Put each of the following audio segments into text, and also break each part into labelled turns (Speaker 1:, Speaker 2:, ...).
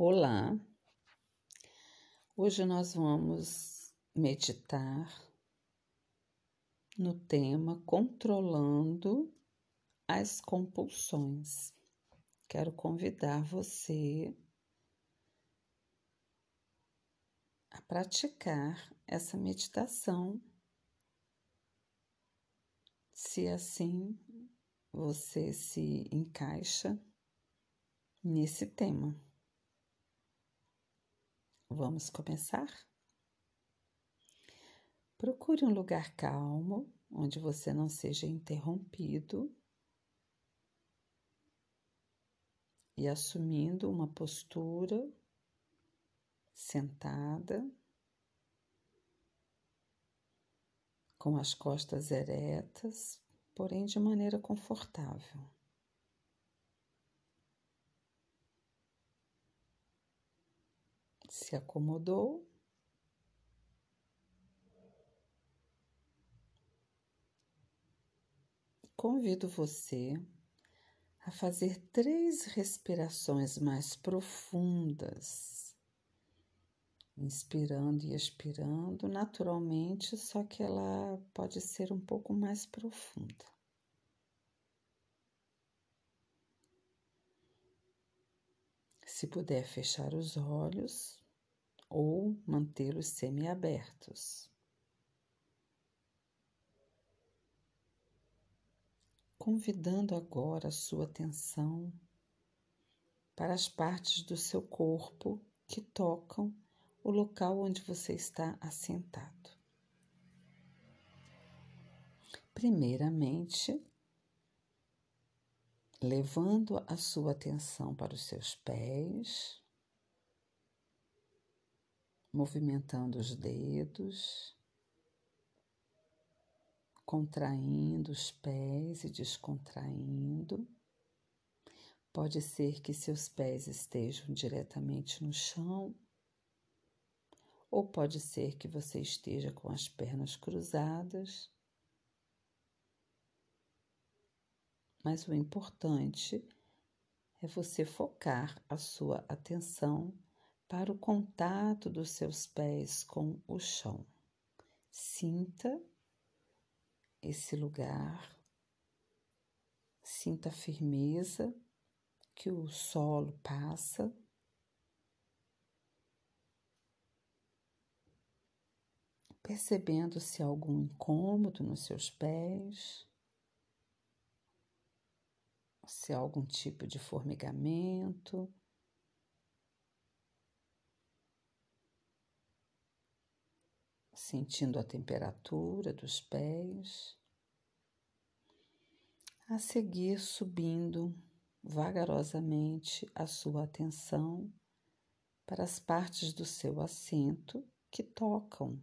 Speaker 1: Olá, hoje nós vamos meditar no tema controlando as compulsões. Quero convidar você a praticar essa meditação, se assim você se encaixa nesse tema. Vamos começar? Procure um lugar calmo, onde você não seja interrompido e assumindo uma postura sentada, com as costas eretas, porém de maneira confortável. Se acomodou. Convido você a fazer três respirações mais profundas, inspirando e expirando naturalmente, só que ela pode ser um pouco mais profunda. Se puder fechar os olhos, ou mantê-los semiabertos. Convidando agora a sua atenção para as partes do seu corpo que tocam o local onde você está assentado. Primeiramente, levando a sua atenção para os seus pés, movimentando os dedos, contraindo os pés e descontraindo. Pode ser que seus pés estejam diretamente no chão, ou pode ser que você esteja com as pernas cruzadas. Mas o importante é você focar a sua atenção para o contato dos seus pés com o chão. Sinta esse lugar, sinta a firmeza que o solo passa. Percebendo se há algum incômodo nos seus pés, se há algum tipo de formigamento? Sentindo a temperatura dos pés, a seguir subindo vagarosamente a sua atenção para as partes do seu assento que tocam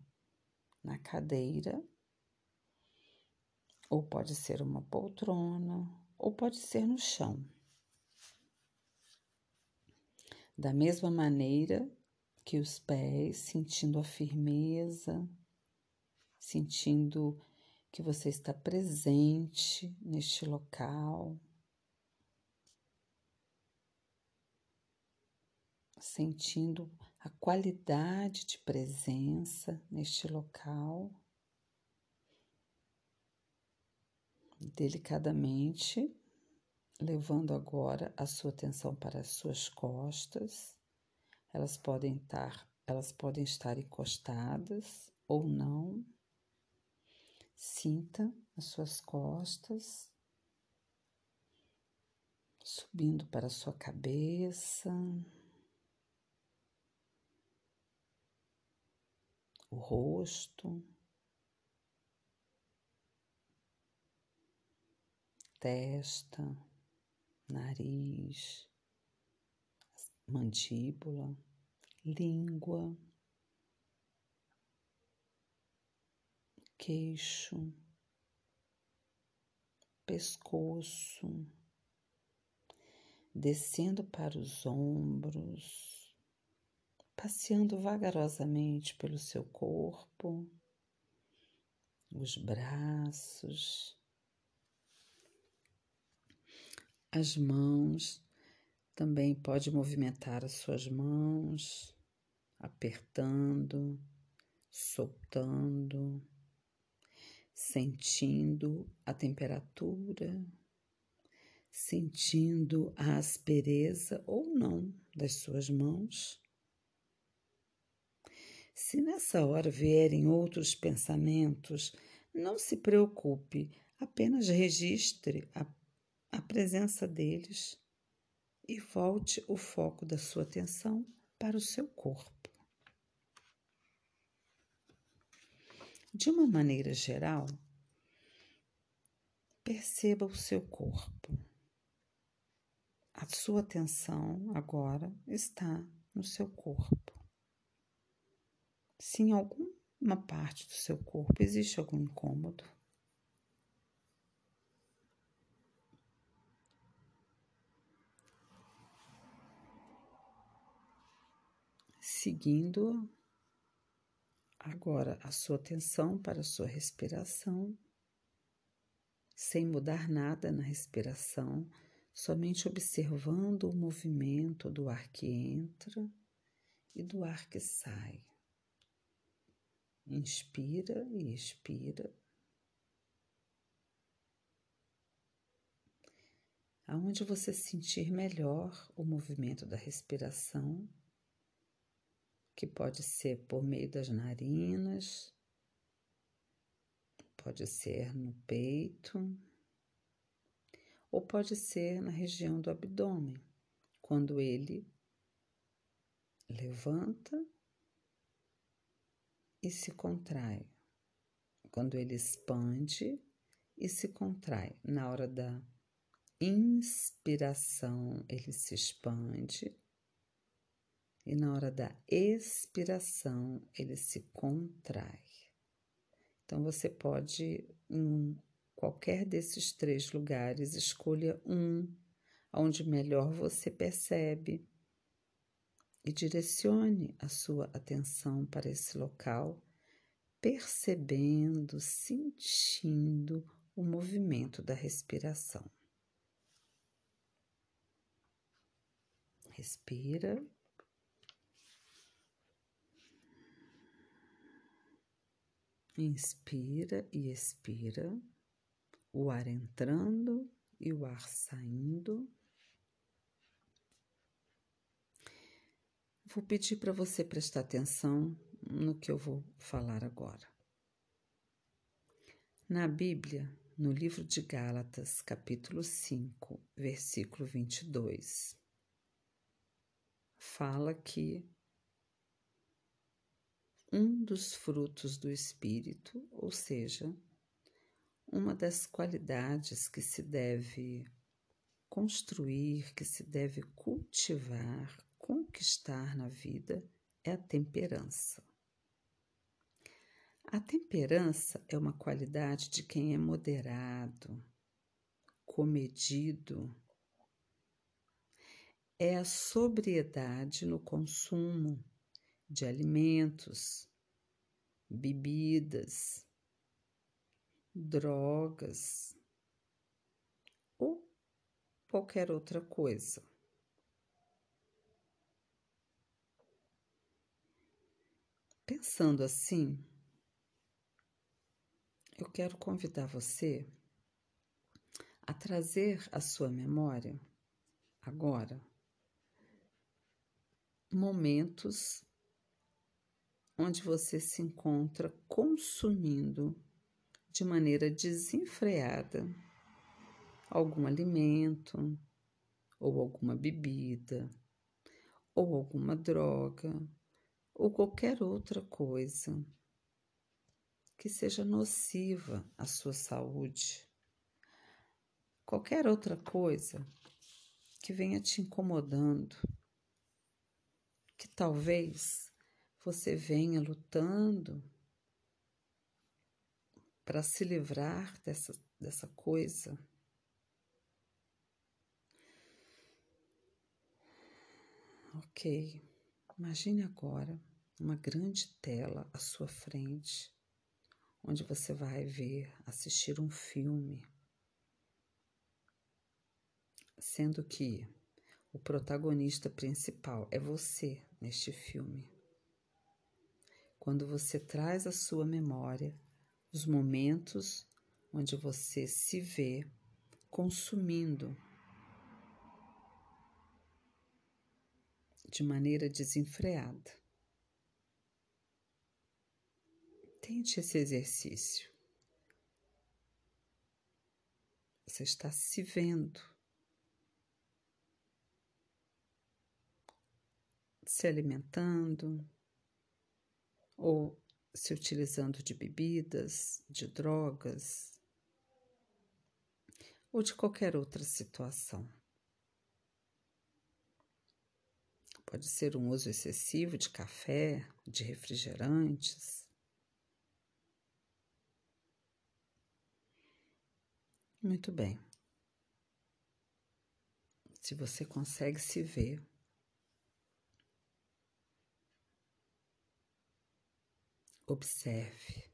Speaker 1: na cadeira, ou pode ser uma poltrona, ou pode ser no chão. Da mesma maneira que os pés, sentindo a firmeza, sentindo que você está presente neste local, sentindo a qualidade de presença neste local. Delicadamente, levando agora a sua atenção para as suas costas. Elas podem estar, elas podem estar encostadas ou não. Sinta as suas costas subindo para a sua cabeça, o rosto, testa, nariz, mandíbula língua, queixo, pescoço, descendo para os ombros, passeando vagarosamente pelo seu corpo, os braços, as mãos Também pode movimentar as suas mãos, apertando, soltando, sentindo a temperatura, sentindo a aspereza ou não das suas mãos. Se nessa hora vierem outros pensamentos, não se preocupe, apenas registre a presença deles e volte o foco da sua atenção para o seu corpo. De uma maneira geral, perceba o seu corpo. A sua atenção agora está no seu corpo. Se em alguma parte do seu corpo existe algum incômodo, seguindo agora a sua atenção para a sua respiração, sem mudar nada na respiração, somente observando o movimento do ar que entra e do ar que sai. Inspira e expira. Aonde você sentir melhor o movimento da respiração, que pode ser por meio das narinas, pode ser no peito, ou pode ser na região do abdômen, quando ele levanta e se contrai, quando ele expande e se contrai. Na hora da inspiração, ele se expande e na hora da expiração ele se contrai. Então você pode, em qualquer desses três lugares, escolha um onde melhor você percebe e direcione a sua atenção para esse local, percebendo, sentindo o movimento da respiração. Respira. Inspira e expira, o ar entrando e o ar saindo. Vou pedir para você prestar atenção no que eu vou falar agora. Na Bíblia, no livro de Gálatas, capítulo 5, versículo 22, fala que um dos frutos do Espírito, ou seja, uma das qualidades que se deve construir, que se deve cultivar, conquistar na vida é a temperança. A temperança é uma qualidade de quem é moderado, comedido. É a sobriedade no consumo de alimentos, bebidas, drogas ou qualquer outra coisa. Pensando assim, eu quero convidar você a trazer à sua memória agora momentos onde você se encontra consumindo de maneira desenfreada algum alimento, ou alguma bebida, ou alguma droga, ou qualquer outra coisa que seja nociva à sua saúde. Qualquer outra coisa que venha te incomodando, que talvez você venha lutando para se livrar dessa, dessa coisa. Ok, imagine agora uma grande tela à sua frente, onde você vai ver, assistir um filme, sendo que O protagonista principal é você neste filme. Quando você traz à sua memória os momentos onde você se vê consumindo de maneira desenfreada. Tente esse exercício. Você está se vendo, se alimentando ou se utilizando de bebidas, de drogas ou de qualquer outra situação. Pode ser um uso excessivo de café, de refrigerantes. Muito bem. Se você consegue se ver, observe.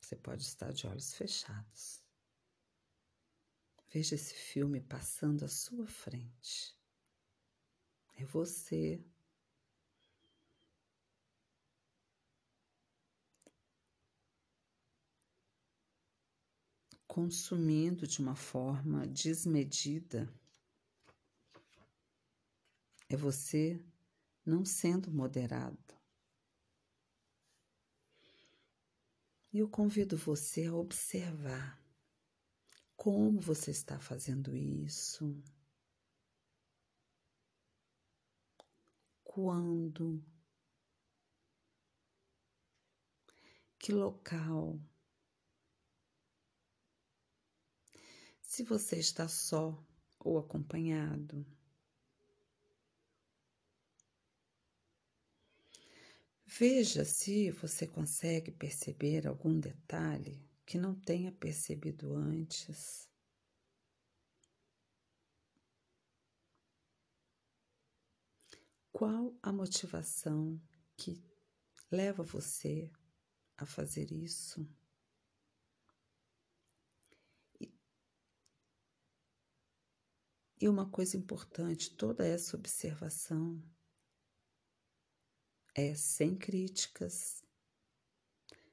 Speaker 1: Você pode estar de olhos fechados. Veja esse filme passando à sua frente. É você. Consumindo de uma forma desmedida. É você não sendo moderado. E eu convido você a observar como você está fazendo isso. quando, que local. Se você está só ou acompanhado. Veja se você consegue perceber algum detalhe que não tenha percebido antes. Qual a motivação que leva você a fazer isso? E uma coisa importante, toda essa observação é sem críticas,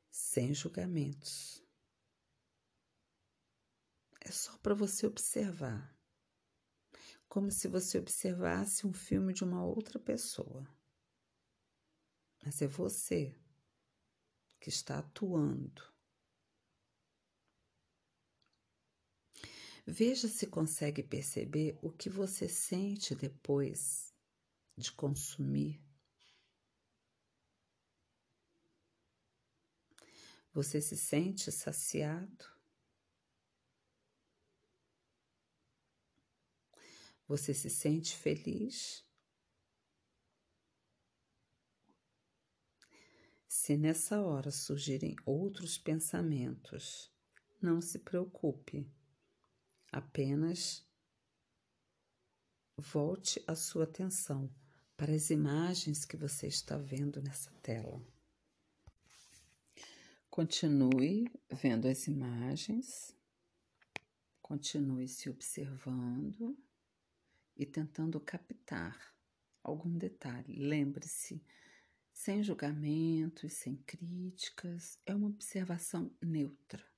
Speaker 1: sem julgamentos. É só para você observar como se você observasse um filme de uma outra pessoa. Mas é você que está atuando. Veja se consegue perceber o que você sente depois de consumir. Você se sente saciado? Você se sente feliz? Se nessa hora surgirem outros pensamentos, não se preocupe, apenas volte a sua atenção para as imagens que você está vendo nessa tela. Continue vendo as imagens, continue se observando e tentando captar algum detalhe. Lembre-se, sem julgamentos, sem críticas, é uma observação neutra.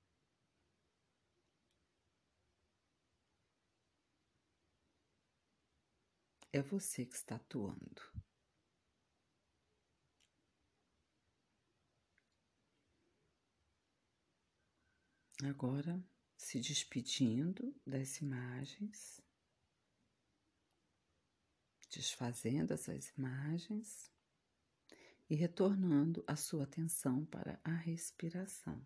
Speaker 1: É você que está atuando. Agora, se despedindo das imagens desfazendo essas imagens e retornando a sua atenção para a respiração.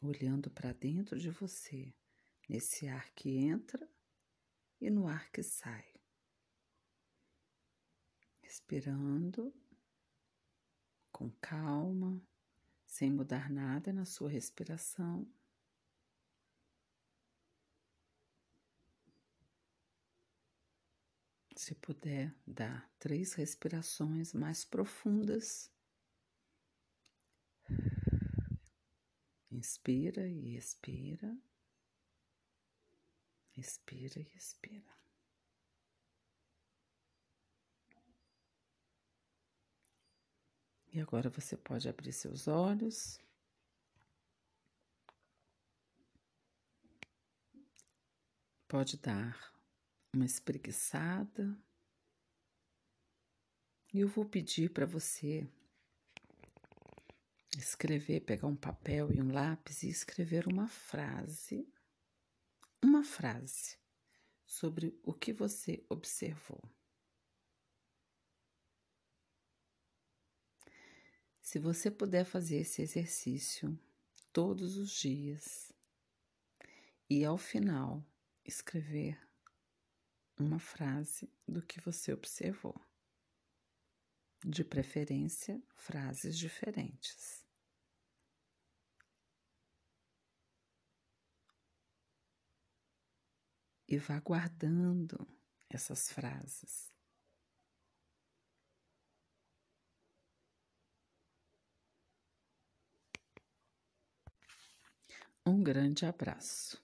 Speaker 1: Olhando para dentro de você, nesse ar que entra e no ar que sai. Respirando com calma, sem mudar nada na sua respiração. Se puder, dá três respirações mais profundas. Inspira e expira. Respira e expira. E agora você pode abrir seus olhos. Pode dar uma espreguiçada. E eu vou pedir para você escrever, pegar um papel e um lápis e escrever uma frase, uma frase sobre o que você observou. Se você puder fazer esse exercício todos os dias e ao final escrever uma frase do que você observou, de preferência frases diferentes. E vá guardando essas frases. Um grande abraço.